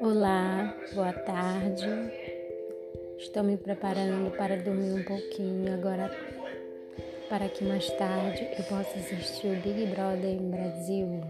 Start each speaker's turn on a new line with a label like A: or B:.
A: Olá, boa tarde. Estou me preparando para dormir um pouquinho agora, para que mais tarde eu possa assistir o Big Brother em Brasil.